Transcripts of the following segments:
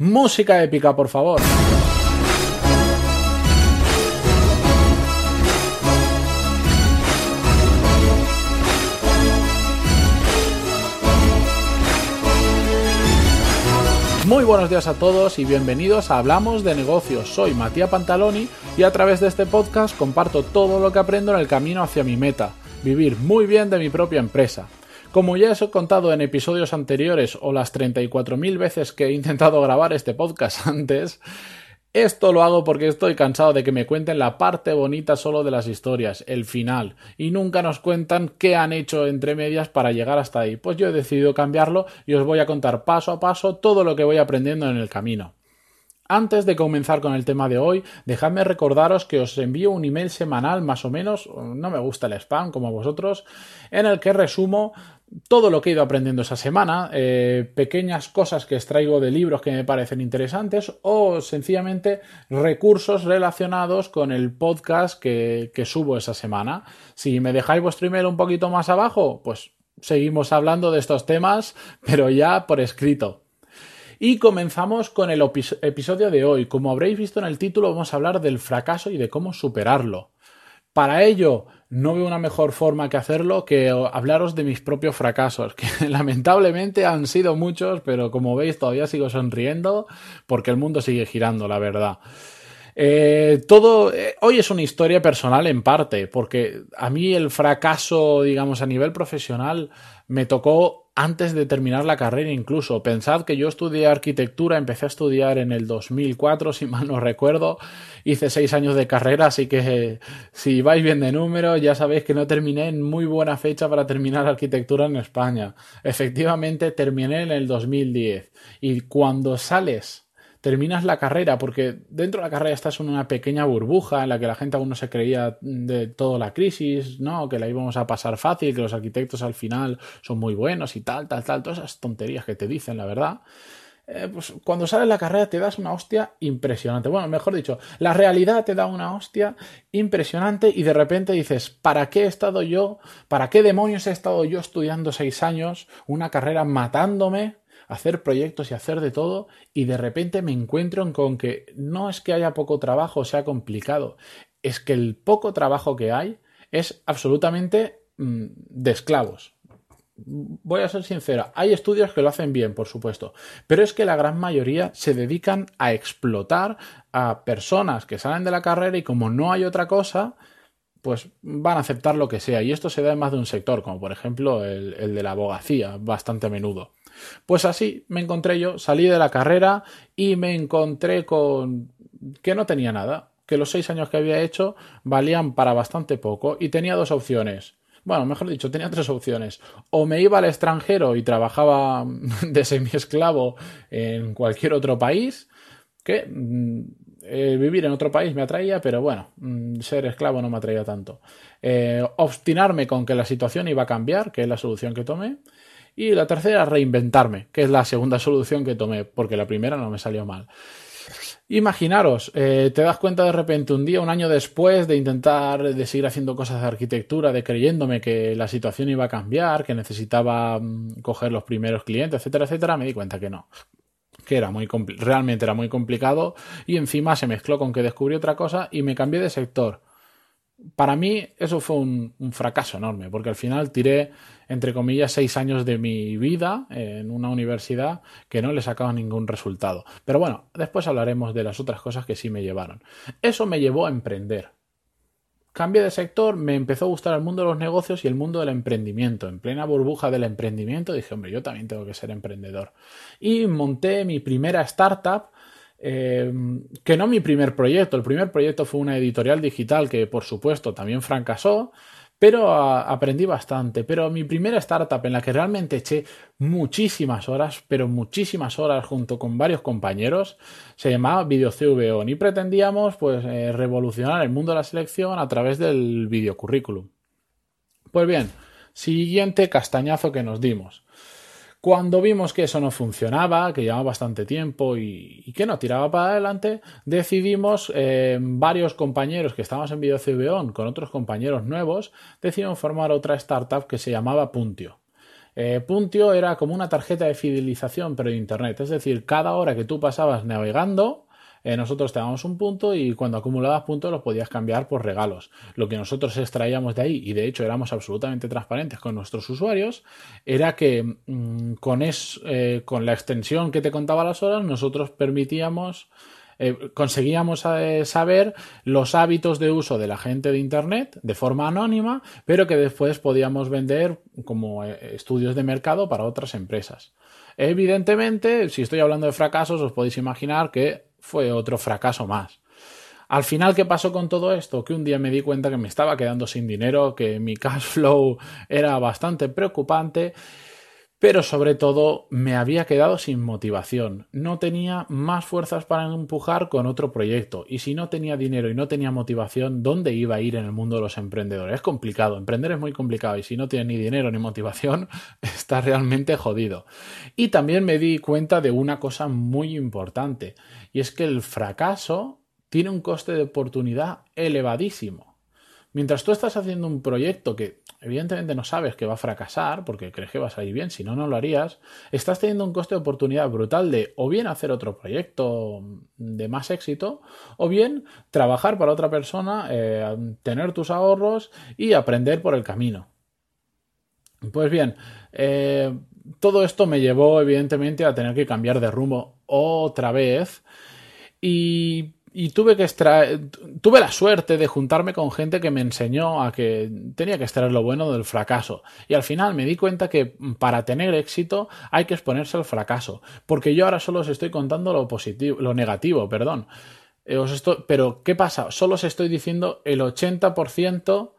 Música épica, por favor. Muy buenos días a todos y bienvenidos a Hablamos de negocios. Soy Matías Pantaloni y a través de este podcast comparto todo lo que aprendo en el camino hacia mi meta, vivir muy bien de mi propia empresa. Como ya os he contado en episodios anteriores o las 34.000 veces que he intentado grabar este podcast antes, esto lo hago porque estoy cansado de que me cuenten la parte bonita solo de las historias, el final, y nunca nos cuentan qué han hecho entre medias para llegar hasta ahí. Pues yo he decidido cambiarlo y os voy a contar paso a paso todo lo que voy aprendiendo en el camino. Antes de comenzar con el tema de hoy, dejadme recordaros que os envío un email semanal más o menos, no me gusta el spam como vosotros, en el que resumo todo lo que he ido aprendiendo esa semana, eh, pequeñas cosas que extraigo de libros que me parecen interesantes o sencillamente recursos relacionados con el podcast que, que subo esa semana. Si me dejáis vuestro email un poquito más abajo, pues seguimos hablando de estos temas, pero ya por escrito. Y comenzamos con el episodio de hoy. Como habréis visto en el título, vamos a hablar del fracaso y de cómo superarlo. Para ello, no veo una mejor forma que hacerlo que hablaros de mis propios fracasos, que lamentablemente han sido muchos, pero como veis todavía sigo sonriendo porque el mundo sigue girando, la verdad. Eh, todo eh, hoy es una historia personal en parte, porque a mí el fracaso, digamos, a nivel profesional me tocó antes de terminar la carrera incluso. Pensad que yo estudié arquitectura, empecé a estudiar en el 2004, si mal no recuerdo. Hice seis años de carrera, así que si vais bien de número, ya sabéis que no terminé en muy buena fecha para terminar arquitectura en España. Efectivamente, terminé en el 2010. Y cuando sales terminas la carrera, porque dentro de la carrera estás en una pequeña burbuja en la que la gente aún no se creía de toda la crisis, ¿no? Que la íbamos a pasar fácil, que los arquitectos al final son muy buenos y tal, tal, tal, todas esas tonterías que te dicen, la verdad. Eh, pues cuando sales la carrera te das una hostia impresionante. Bueno, mejor dicho, la realidad te da una hostia impresionante y de repente dices, ¿para qué he estado yo? ¿Para qué demonios he estado yo estudiando seis años? Una carrera matándome hacer proyectos y hacer de todo y de repente me encuentro con que no es que haya poco trabajo, sea complicado, es que el poco trabajo que hay es absolutamente mm, de esclavos. Voy a ser sincera, hay estudios que lo hacen bien, por supuesto, pero es que la gran mayoría se dedican a explotar a personas que salen de la carrera y como no hay otra cosa, pues van a aceptar lo que sea. Y esto se da en más de un sector, como por ejemplo el, el de la abogacía, bastante a menudo. Pues así me encontré yo, salí de la carrera y me encontré con que no tenía nada, que los seis años que había hecho valían para bastante poco y tenía dos opciones. Bueno, mejor dicho, tenía tres opciones. O me iba al extranjero y trabajaba de semi-esclavo en cualquier otro país, que mm, eh, vivir en otro país me atraía, pero bueno, mm, ser esclavo no me atraía tanto. Eh, obstinarme con que la situación iba a cambiar, que es la solución que tomé. Y la tercera, reinventarme, que es la segunda solución que tomé, porque la primera no me salió mal. Imaginaros, eh, te das cuenta de repente un día, un año después de intentar, de seguir haciendo cosas de arquitectura, de creyéndome que la situación iba a cambiar, que necesitaba mm, coger los primeros clientes, etcétera, etcétera, me di cuenta que no que era muy realmente era muy complicado y encima se mezcló con que descubrí otra cosa y me cambié de sector para mí eso fue un, fracaso enorme, porque al final tiré, entre comillas, seis años de mi vida en una universidad que no le sacaba ningún resultado. Pero bueno, después hablaremos de las otras cosas que sí me llevaron. Eso me llevó a emprender. Cambié de sector, me empezó a gustar el mundo de los negocios y el mundo del emprendimiento. En plena burbuja del emprendimiento dije, hombre, yo también tengo que ser emprendedor. Y monté mi primera startup eh, que no mi primer proyecto. El primer proyecto fue una editorial digital que, por supuesto, también fracasó, pero aprendí bastante. Pero mi primera startup en la que realmente eché muchísimas horas, pero muchísimas horas junto con varios compañeros, se llamaba VideoCVO y pretendíamos pues eh, revolucionar el mundo de la selección a través del videocurrículum. Pues bien, siguiente castañazo que nos dimos. Cuando vimos que eso no funcionaba, que llevaba bastante tiempo y, que no tiraba para adelante, decidimos, eh, varios compañeros que estábamos en VideoCBON con otros compañeros nuevos, decidimos formar otra startup que se llamaba Puntio. Eh, Puntio era como una tarjeta de fidelización, pero de Internet. Es decir, cada hora que tú pasabas navegando, eh, nosotros te dábamos un punto y cuando acumulabas puntos los podías cambiar por regalos. Lo que nosotros extraíamos de ahí, y de hecho éramos absolutamente transparentes con nuestros usuarios, era que mm, con, eh, con la extensión que te contaba las horas, nosotros permitíamos eh, conseguíamos saber los hábitos de uso de la gente de Internet de forma anónima, pero que después podíamos vender como estudios de mercado para otras empresas. Evidentemente, si estoy hablando de fracasos, os podéis imaginar que fue otro fracaso más. Al final, ¿qué pasó con todo esto? Que un día me di cuenta que me estaba quedando sin dinero, que mi cash flow era bastante preocupante, pero sobre todo me había quedado sin motivación. No tenía más fuerzas para empujar con otro proyecto. Y si no tenía dinero y no tenía motivación, ¿dónde iba a ir en el mundo de los emprendedores? Es complicado. Emprender es muy complicado y si no tienes ni dinero ni motivación, estás realmente jodido. Y también me di cuenta de una cosa muy importante y es que el fracaso tiene un coste de oportunidad elevadísimo. Mientras tú estás haciendo un proyecto que evidentemente no sabes que va a fracasar porque crees que va a salir bien, si no, no lo harías, estás teniendo un coste de oportunidad brutal de o bien hacer otro proyecto de más éxito o bien trabajar para otra persona, eh, tener tus ahorros y aprender por el camino. Pues bien, eh, todo esto me llevó evidentemente a tener que cambiar de rumbo otra vez y, tuve que extraer, tuve la suerte de juntarme con gente que me enseñó a que tenía que extraer lo bueno del fracaso y al final me di cuenta que para tener éxito hay que exponerse al fracaso porque yo ahora solo os estoy contando lo positivo, lo negativo, perdón. Eh, pero ¿qué pasa? Solo os estoy diciendo el 80%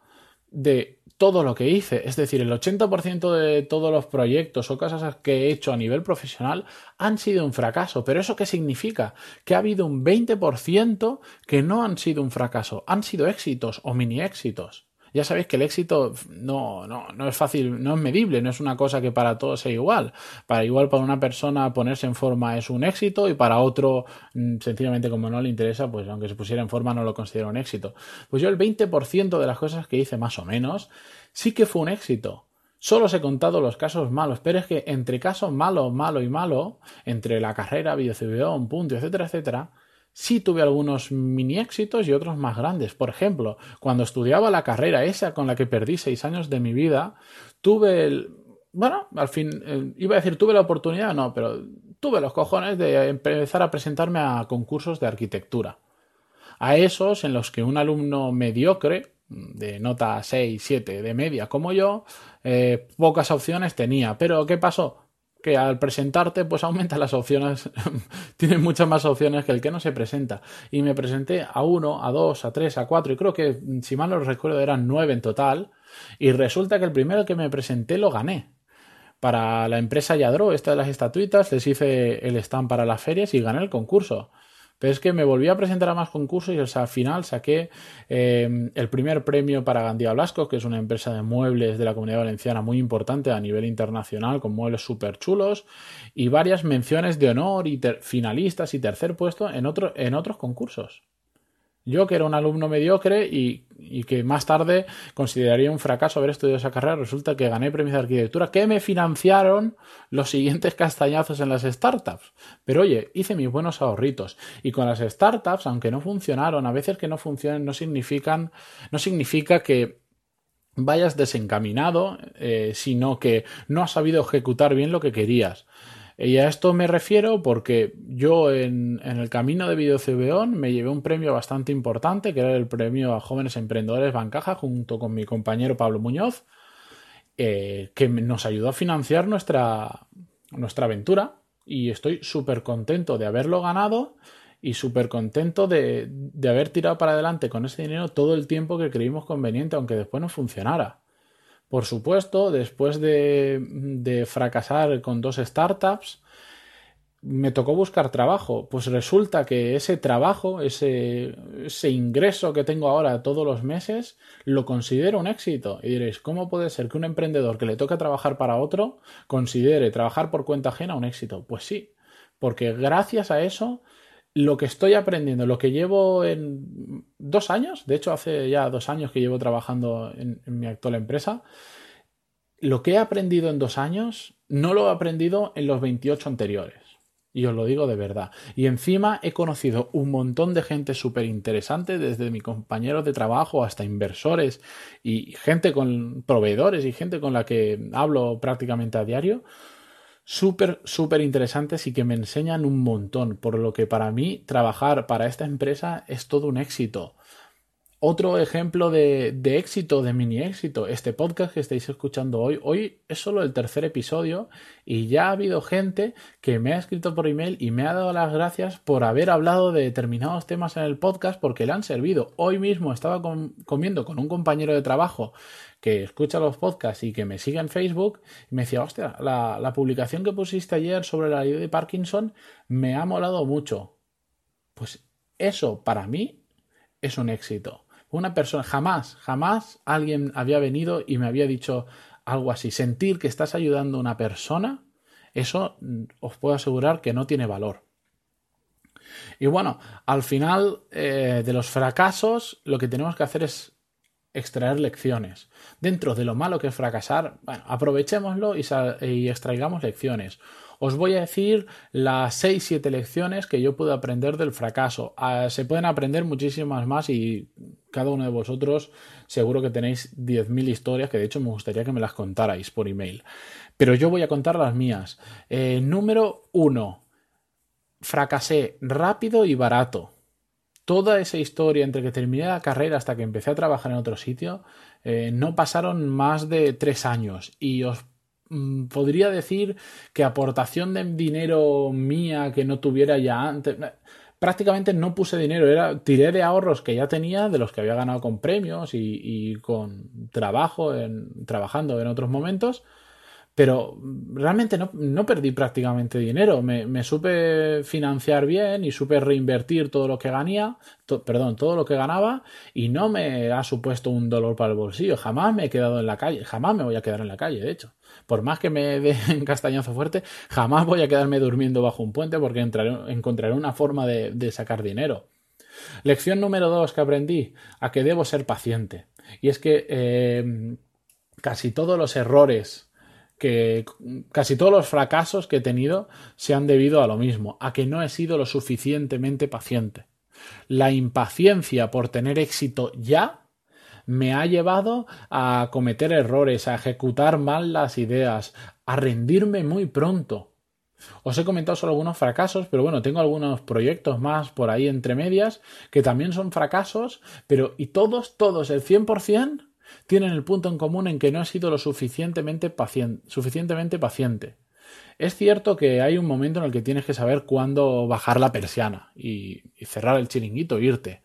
de todo lo que hice. Es decir, el 80% de todos los proyectos o cosas que he hecho a nivel profesional han sido un fracaso. ¿Pero eso qué significa? Que ha habido un 20% que no han sido un fracaso, han sido éxitos o mini éxitos. Ya sabéis que el éxito no, no, no es fácil, no es medible, no es una cosa que para todos sea igual. Para igual para una persona ponerse en forma es un éxito y para otro mm, sencillamente como no le interesa, pues aunque se pusiera en forma no lo considero un éxito. Pues yo el 20% de las cosas que hice más o menos sí que fue un éxito. Solo os he contado los casos malos, pero es que entre casos malo, malo y malo, entre la carrera, un punto, etcétera, etcétera, sí tuve algunos mini éxitos y otros más grandes. Por ejemplo, cuando estudiaba la carrera esa con la que perdí seis años de mi vida, tuve el... Bueno, al fin, eh, iba a decir tuve la oportunidad, no, pero tuve los cojones de empezar a presentarme a concursos de arquitectura. A esos en los que un alumno mediocre, de nota 6, 7 de media como yo, eh, pocas opciones tenía. Pero ¿qué pasó? Que al presentarte pues aumenta las opciones, tienes muchas más opciones que el que no se presenta. Y me presenté a uno, a dos, a tres, a cuatro y creo que si mal no recuerdo eran nueve en total y resulta que el primero que me presenté lo gané. Para la empresa Yadro, esta de las estatuitas, les hice el stand para las ferias y gané el concurso. Pero es que me volví a presentar a más concursos y al final saqué em, el primer premio para Gandía Blasco, que es una empresa de muebles de la comunidad valenciana muy importante a nivel internacional, con muebles súper chulos, y varias menciones de honor y finalistas y tercer puesto en, en otros concursos. Yo que era un alumno mediocre y, que más tarde consideraría un fracaso haber estudiado esa carrera, resulta que gané premios de arquitectura que me financiaron los siguientes castañazos en las startups. Pero oye, hice mis buenos ahorritos. Y con las startups, aunque no funcionaron, a veces que no funcionen no significan, no significa que vayas desencaminado, eh, sino que no has sabido ejecutar bien lo que querías. Y a esto me refiero porque yo en, el camino de Videocebeón me llevé un premio bastante importante, que era el premio a jóvenes emprendedores Bancaja, junto con mi compañero Pablo Muñoz, eh, que nos ayudó a financiar nuestra, nuestra aventura. Y estoy súper contento de haberlo ganado y súper contento de, de haber tirado para adelante con ese dinero todo el tiempo que creímos conveniente, aunque después no funcionara. Por supuesto, después de, fracasar con dos startups, me tocó buscar trabajo. Pues resulta que ese trabajo, ese, ese, ingreso que tengo ahora todos los meses, lo considero un éxito. Y diréis, ¿cómo puede ser que un emprendedor que le toca trabajar para otro considere trabajar por cuenta ajena un éxito? Pues sí, porque gracias a eso lo que estoy aprendiendo, lo que llevo en dos años, de hecho hace ya dos años que llevo trabajando en, mi actual empresa, lo que he aprendido en dos años no lo he aprendido en los 28 anteriores. Y os lo digo de verdad. Y encima he conocido un montón de gente súper interesante, desde mi compañero de trabajo hasta inversores y gente con proveedores y gente con la que hablo prácticamente a diario súper, súper interesantes y que me enseñan un montón, por lo que para mí trabajar para esta empresa es todo un éxito. Otro ejemplo de, de, éxito, de mini éxito, este podcast que estáis escuchando hoy, hoy es solo el tercer episodio y ya ha habido gente que me ha escrito por email y me ha dado las gracias por haber hablado de determinados temas en el podcast porque le han servido. Hoy mismo estaba comiendo con un compañero de trabajo que escucha los podcasts y que me sigue en Facebook me decía, hostia, la, la publicación que pusiste ayer sobre la ley de Parkinson me ha molado mucho. Pues eso para mí es un éxito una persona, jamás, jamás alguien había venido y me había dicho algo así. Sentir que estás ayudando a una persona, eso mm, os puedo asegurar que no tiene valor. Y bueno, al final eh, de los fracasos, lo que tenemos que hacer es extraer lecciones. Dentro de lo malo que es fracasar, bueno, aprovechémoslo y, y extraigamos lecciones. Os voy a decir las 6-7 lecciones que yo pude aprender del fracaso. Ah, se pueden aprender muchísimas más y cada uno de vosotros seguro que tenéis 10.000 historias que de hecho me gustaría que me las contarais por email. Pero yo voy a contar las mías. Eh, número 1. Fracasé rápido y barato. Toda esa historia entre que terminé la carrera hasta que empecé a trabajar en otro sitio eh, no pasaron más de tres años y os Mm, podría decir que aportación de dinero mía que no tuviera ya antes. Prácticamente no puse dinero, era tiré de ahorros que ya tenía, de los que había ganado con premios y, con trabajo, en, trabajando en otros momentos, pero realmente no, perdí prácticamente dinero. Me, supe financiar bien y supe reinvertir todo lo que ganía, perdón, todo lo que ganaba y no me ha supuesto un dolor para el bolsillo. Jamás me he quedado en la calle, jamás me voy a quedar en la calle, de hecho. Por más que me dé en castañazo fuerte, jamás voy a quedarme durmiendo bajo un puente porque encontraré una forma de, sacar dinero. Lección número dos que aprendí, a que debo ser paciente. Y es que eh, casi todos los errores que casi todos los fracasos que he tenido se han debido a lo mismo, a que no he sido lo suficientemente paciente. La impaciencia por tener éxito ya me ha llevado a cometer errores, a ejecutar mal las ideas, a rendirme muy pronto. Os he comentado solo algunos fracasos, pero bueno, tengo algunos proyectos más por ahí entre medias que también son fracasos, pero y todos, todos, el 100% tienen el punto en común en que no he sido lo suficientemente paciente. Es cierto que hay un momento en el que tienes que saber cuándo bajar la persiana y, cerrar el chiringuito irte.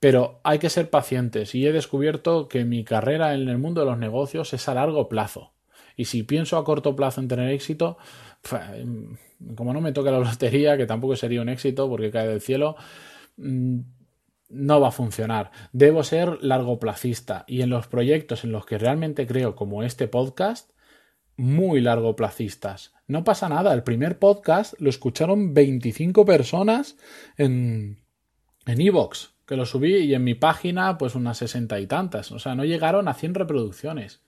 Pero hay que ser pacientes y he descubierto que mi carrera en el mundo de los negocios es a largo plazo. Y si pienso a corto plazo en tener éxito, como no me toca la lotería, que tampoco sería un éxito porque cae del cielo, mm, no va a funcionar. Debo ser largoplacista y en los proyectos en los que realmente creo, como este podcast, muy largoplacistas. No pasa nada, el primer podcast lo escucharon 25 personas en en Evox. que lo subí y en mi página pues unas sesenta y tantas. O sea, no llegaron a 100 reproducciones.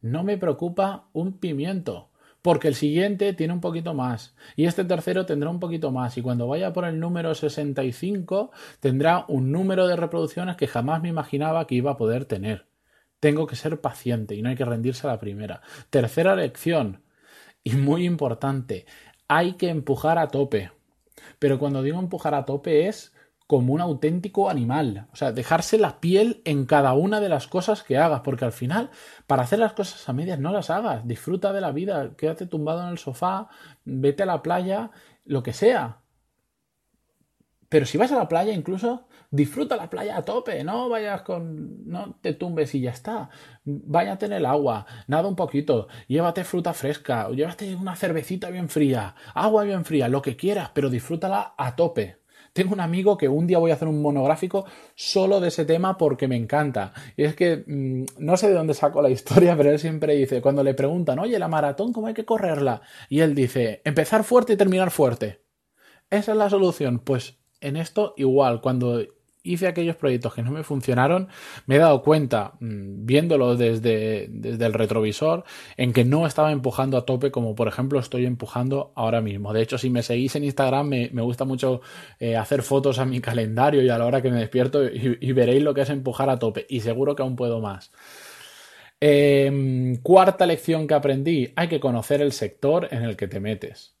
No me preocupa un pimiento porque el siguiente tiene un poquito más y este tercero tendrá un poquito más y cuando vaya por el número 65 tendrá un número de reproducciones que jamás me imaginaba que iba a poder tener. Tengo que ser paciente y no hay que rendirse a la primera. Tercera lección y muy importante, hay que empujar a tope. Pero cuando digo empujar a tope es como un auténtico animal. O sea, dejarse la piel en cada una de las cosas que hagas, porque al final, para hacer las cosas a medias, no las hagas. Disfruta de la vida, quédate tumbado en el sofá, vete a la playa, lo que sea. Pero si vas a la playa, incluso disfruta la playa a tope, no vayas con. no te tumbes y ya está. Váyate en el agua, nada un poquito, llévate fruta fresca, llévate una cervecita bien fría, agua bien fría, lo que quieras, pero disfrútala a tope. Tengo un amigo que un día voy a hacer un monográfico solo de ese tema porque me encanta. Y es que mm, no sé de dónde saco la historia, pero él siempre dice, cuando le preguntan, oye, la maratón, ¿cómo hay que correrla? Y él dice, empezar fuerte y terminar fuerte. Esa es la solución. Pues en esto igual, cuando hice aquellos proyectos que no me funcionaron, me he dado cuenta, mm, viéndolo desde, desde, el retrovisor, en que no estaba empujando a tope como por ejemplo estoy empujando ahora mismo. De hecho, si me seguís en Instagram, me, me gusta mucho eh, hacer fotos a mi calendario y a la hora que me despierto y, veréis lo que es empujar a tope. Y seguro que aún puedo más. Em, cuarta lección que aprendí, hay que conocer el sector en el que te metes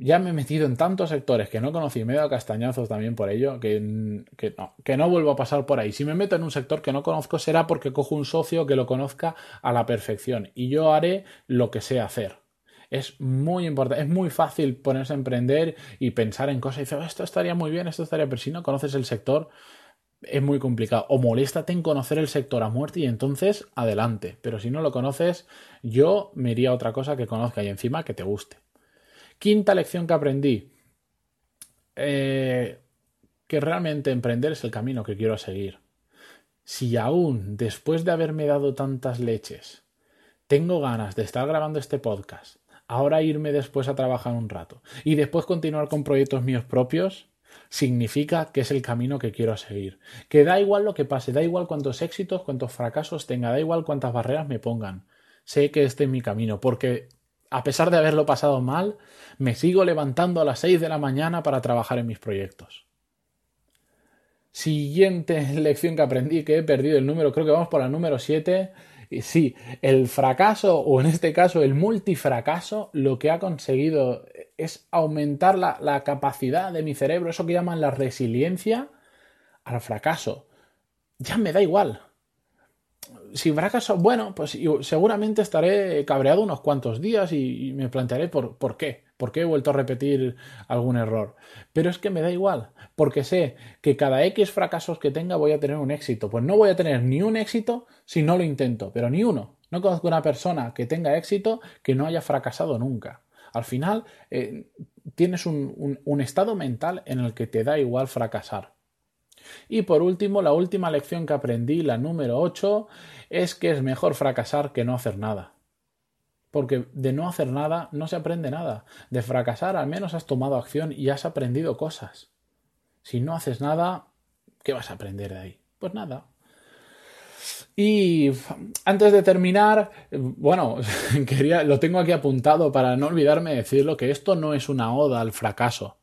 ya me he metido en tantos sectores que no conocí, me he dado castañazos también por ello, que, que, no, que no vuelvo a pasar por ahí. Si me meto en un sector que no conozco será porque cojo un socio que lo conozca a la perfección y yo haré lo que sé hacer. Es muy importante, es muy fácil ponerse a emprender y pensar en cosas y decir, oh, esto estaría muy bien, esto estaría, pero si no conoces el sector, es muy complicado. O moléstate en conocer el sector a muerte y entonces adelante. Pero si no lo conoces, yo me iría a otra cosa que conozca y encima que te guste. Quinta lección que aprendí. Eh, que realmente emprender es el camino que quiero seguir. Si aún, después de haberme dado tantas leches, tengo ganas de estar grabando este podcast, ahora irme después a trabajar un rato y después continuar con proyectos míos propios, significa que es el camino que quiero seguir. Que da igual lo que pase, da igual cuántos éxitos, cuántos fracasos tenga, da igual cuántas barreras me pongan. Sé que este es mi camino, porque a pesar de haberlo pasado mal, me sigo levantando a las 6 de la mañana para trabajar en mis proyectos. Siguiente lección que aprendí, que he perdido el número, creo que vamos por la número 7. Y sí, el fracaso, o en este caso el multifracaso, lo que ha conseguido es aumentar la, la capacidad de mi cerebro, eso que llaman la resiliencia, al fracaso. Ya me da igual si fracaso, bueno, pues seguramente estaré cabreado unos cuantos días y, me plantearé por, por qué, por qué he vuelto a repetir algún error. Pero es que me da igual, porque sé que cada X fracasos que tenga voy a tener un éxito. Pues no voy a tener ni un éxito si no lo intento, pero ni uno. No conozco una persona que tenga éxito que no haya fracasado nunca. Al final eh, tienes un estado mental en el que te da igual fracasar. Y por último, la última lección que aprendí, la número 8, es que es mejor fracasar que no hacer nada. Porque de no hacer nada no se aprende nada. De fracasar al menos has tomado acción y has aprendido cosas. Si no haces nada, ¿qué vas a aprender de ahí? Pues nada. Y antes de terminar, bueno, quería, lo tengo aquí apuntado para no olvidarme de decirlo, que esto no es una oda al fracaso.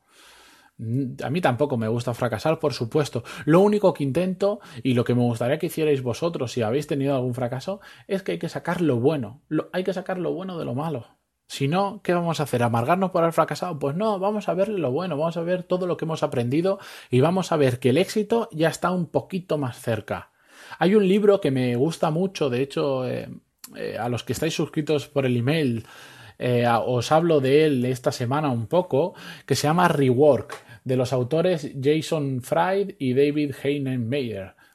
Mm, a mí tampoco me gusta fracasar, por supuesto. Lo único que intento y lo que me gustaría que hicierais vosotros si habéis tenido algún fracaso es que hay que sacar lo bueno. hay que sacar lo bueno de lo malo. Si no, ¿qué vamos a hacer? ¿Amargarnos por haber fracasado? Pues no, vamos a ver lo bueno, vamos a ver todo lo que hemos aprendido y vamos a ver que el éxito ya está un poquito más cerca. Hay un libro que me gusta mucho, de hecho, eh, eh, a los que estáis suscritos por el email, eh, os hablo de él esta semana un poco, que se llama Rework de los autores Jason Fried y David Heinen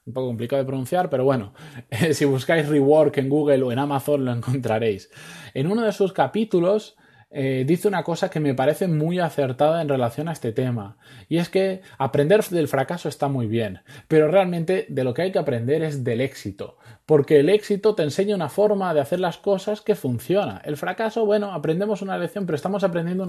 Un poco complicado de pronunciar, pero bueno, si buscáis Rework en Google o en Amazon lo encontraréis. En uno de sus capítulos eh, dice una cosa que me parece muy acertada en relación a este tema. Y es que aprender del fracaso está muy bien, pero realmente de lo que hay que aprender es del éxito. Porque el éxito te enseña una forma de hacer las cosas que funciona. El fracaso, bueno, aprendemos una lección, pero estamos aprendiendo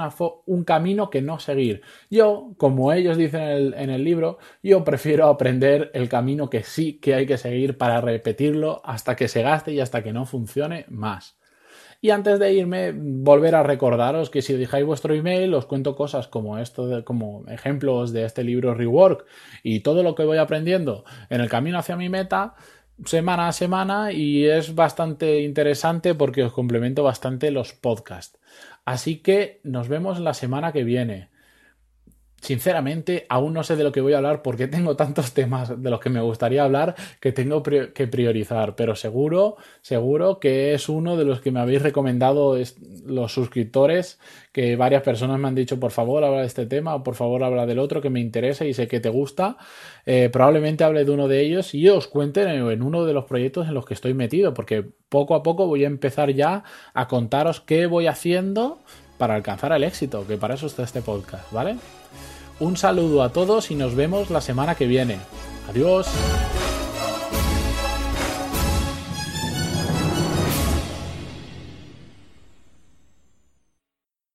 un camino que no seguir. Yo, como ellos dicen en el libro, yo prefiero aprender el camino que sí que hay que seguir para repetirlo hasta que se gaste y hasta que no funcione más. Y antes de irme, volver a recordaros que si dejáis vuestro email, os cuento cosas como esto, como ejemplos de este libro Rework y todo lo que voy aprendiendo en el camino hacia mi meta semana a semana y es bastante interesante porque os complemento bastante los podcasts. Así que nos vemos la semana que viene. Sinceramente, aún no sé de lo que voy a hablar porque tengo tantos temas de los que me gustaría hablar que tengo que priorizar, pero seguro, seguro que es uno de los que me habéis recomendado los suscriptores, que varias personas me han dicho, por favor, habla de este tema o por favor, habla del otro que me interesa y sé que te gusta. Eh, probablemente hable de uno de ellos y os cuente en uno de los proyectos en los que estoy metido, porque poco a poco voy a empezar ya a contaros qué voy haciendo para alcanzar el éxito, que para eso está este podcast, ¿vale? Un saludo a todos y nos vemos la semana que viene. Adiós.